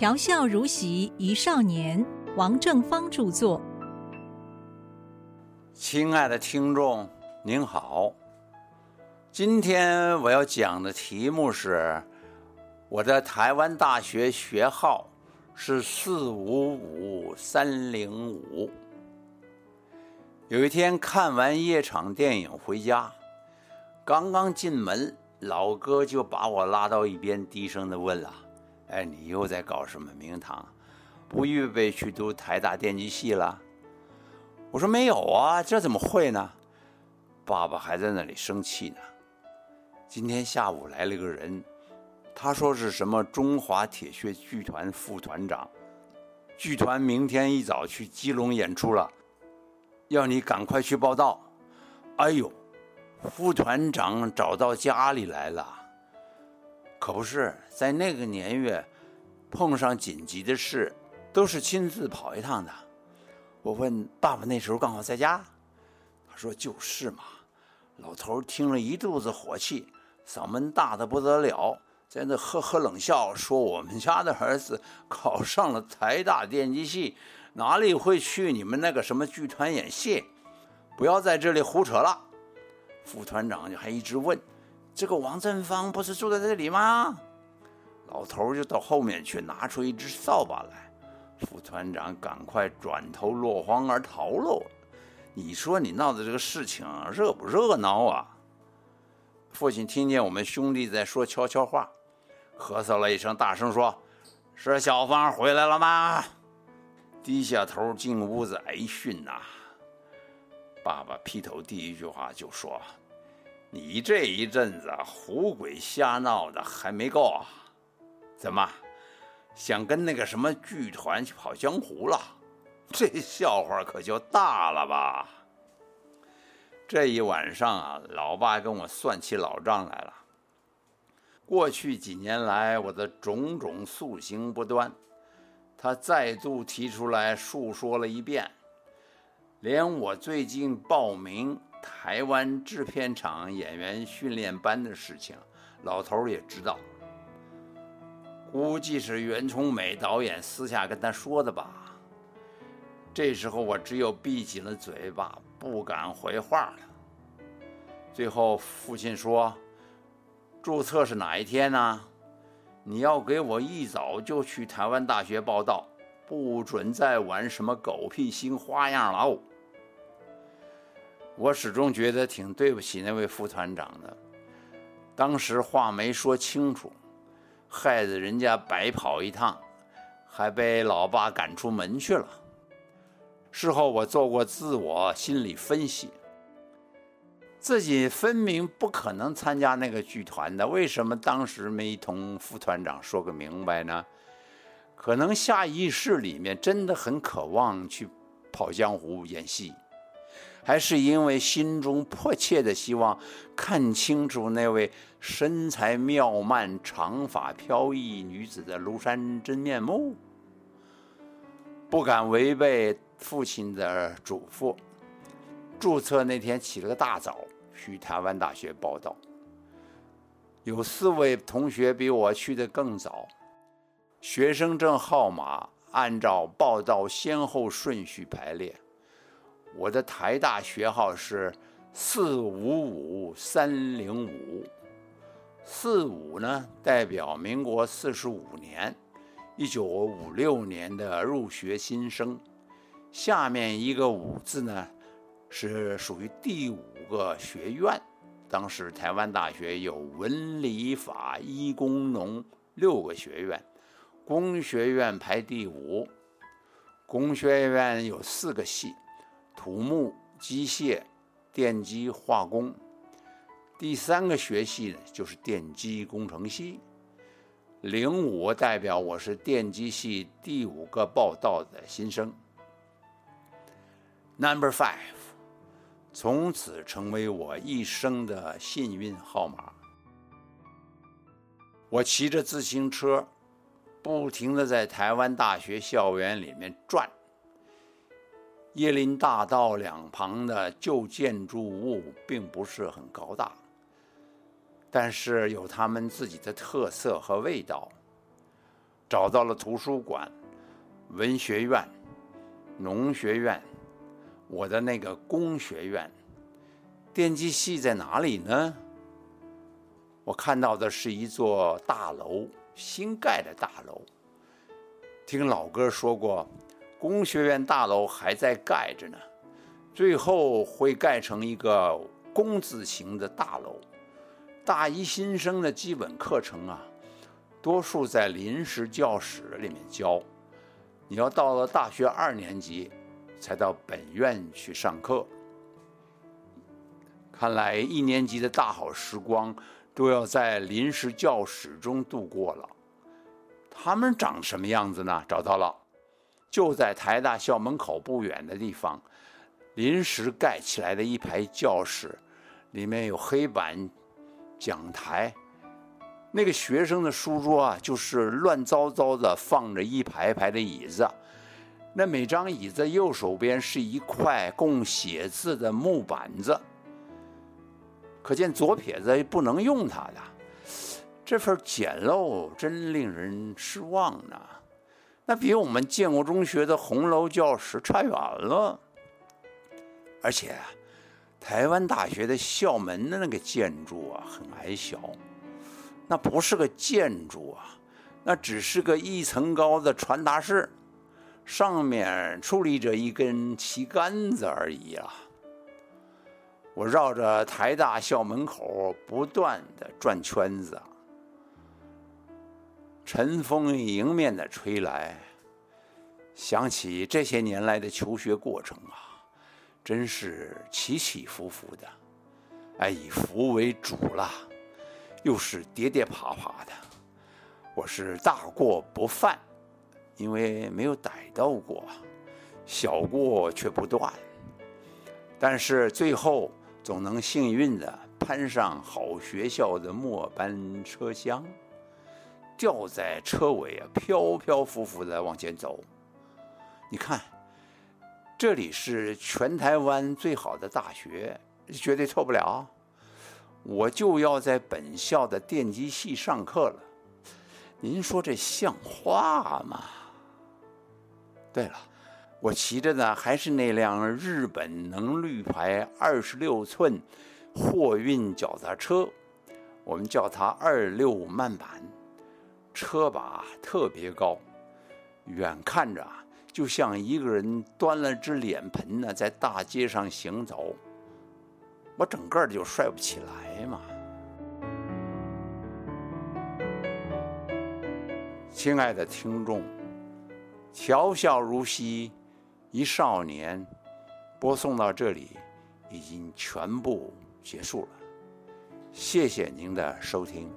调笑如席一少年，王正芳著作。亲爱的听众，您好。今天我要讲的题目是：我在台湾大学学号是四五五三零五。有一天看完夜场电影回家，刚刚进门，老哥就把我拉到一边，低声的问了。哎，你又在搞什么名堂？不预备去读台大电机系了？我说没有啊，这怎么会呢？爸爸还在那里生气呢。今天下午来了个人，他说是什么中华铁血剧团副团长，剧团明天一早去基隆演出了，要你赶快去报道。哎呦，副团长找到家里来了。可不是在那个年月，碰上紧急的事，都是亲自跑一趟的。我问爸爸那时候刚好在家，他说就是嘛。老头听了一肚子火气，嗓门大的不得了，在那呵呵冷笑，说我们家的儿子考上了台大电机系，哪里会去你们那个什么剧团演戏？不要在这里胡扯了。副团长就还一直问。这个王振芳不是住在这里吗？老头就到后面去拿出一只扫把来，副团长赶快转头落荒而逃喽。你说你闹的这个事情热不热闹啊？父亲听见我们兄弟在说悄悄话，咳嗽了一声，大声说：“是小芳回来了吗？”低下头进屋子挨训呐。爸爸劈头第一句话就说。你这一阵子胡鬼瞎闹的还没够啊？怎么想跟那个什么剧团去跑江湖了？这笑话可就大了吧！这一晚上啊，老爸跟我算起老账来了。过去几年来我的种种素行不端，他再度提出来述说了一遍，连我最近报名。台湾制片厂演员训练班的事情，老头也知道。估计是袁崇美导演私下跟他说的吧。这时候我只有闭紧了嘴巴，不敢回话了。最后父亲说：“注册是哪一天呢？你要给我一早就去台湾大学报道，不准再玩什么狗屁新花样了哦。”我始终觉得挺对不起那位副团长的，当时话没说清楚，害得人家白跑一趟，还被老爸赶出门去了。事后我做过自我心理分析，自己分明不可能参加那个剧团的，为什么当时没同副团长说个明白呢？可能下意识里面真的很渴望去跑江湖演戏。还是因为心中迫切的希望看清楚那位身材妙曼、长发飘逸女子的庐山真面目，不敢违背父亲的嘱咐。注册那天起了个大早，去台湾大学报道。有四位同学比我去的更早，学生证号码按照报道先后顺序排列。我的台大学号是四五五三零五，四五呢代表民国四十五年，一九五六年的入学新生，下面一个五字呢是属于第五个学院。当时台湾大学有文理法医工农六个学院，工学院排第五，工学院有四个系。土木、机械、电机、化工，第三个学系呢就是电机工程系。零五代表我是电机系第五个报道的新生。Number five，从此成为我一生的幸运号码。我骑着自行车，不停的在台湾大学校园里面转。椰林大道两旁的旧建筑物并不是很高大，但是有他们自己的特色和味道。找到了图书馆、文学院、农学院，我的那个工学院。电机系在哪里呢？我看到的是一座大楼，新盖的大楼。听老哥说过，工学院大楼还在盖着呢，最后会盖成一个工字形的大楼。大一新生的基本课程啊，多数在临时教室里面教。你要到了大学二年级，才到本院去上课。看来一年级的大好时光都要在临时教室中度过了。他们长什么样子呢？找到了，就在台大校门口不远的地方，临时盖起来的一排教室，里面有黑板、讲台。那个学生的书桌啊，就是乱糟糟的放着一排排的椅子。那每张椅子右手边是一块供写字的木板子。可见左撇子不能用它的，这份简陋真令人失望呢。那比我们建国中学的红楼教室差远了。而且，台湾大学的校门的那个建筑啊，很矮小，那不是个建筑啊，那只是个一层高的传达室，上面矗立着一根旗杆子而已啊。我绕着台大校门口不断的转圈子，晨风迎面的吹来，想起这些年来的求学过程啊，真是起起伏伏的，哎，以福为主了，又是跌跌爬爬的。我是大过不犯，因为没有逮到过，小过却不断，但是最后。总能幸运的攀上好学校的末班车厢，吊在车尾啊，飘飘浮浮的往前走。你看，这里是全台湾最好的大学，绝对错不了。我就要在本校的电机系上课了，您说这像话吗？对了。我骑着的还是那辆日本能绿牌二十六寸货运脚踏车，我们叫它二六慢板，车把特别高，远看着就像一个人端了只脸盆呢，在大街上行走，我整个就帅不起来嘛。亲爱的听众，调笑如昔。一少年，播送到这里已经全部结束了。谢谢您的收听。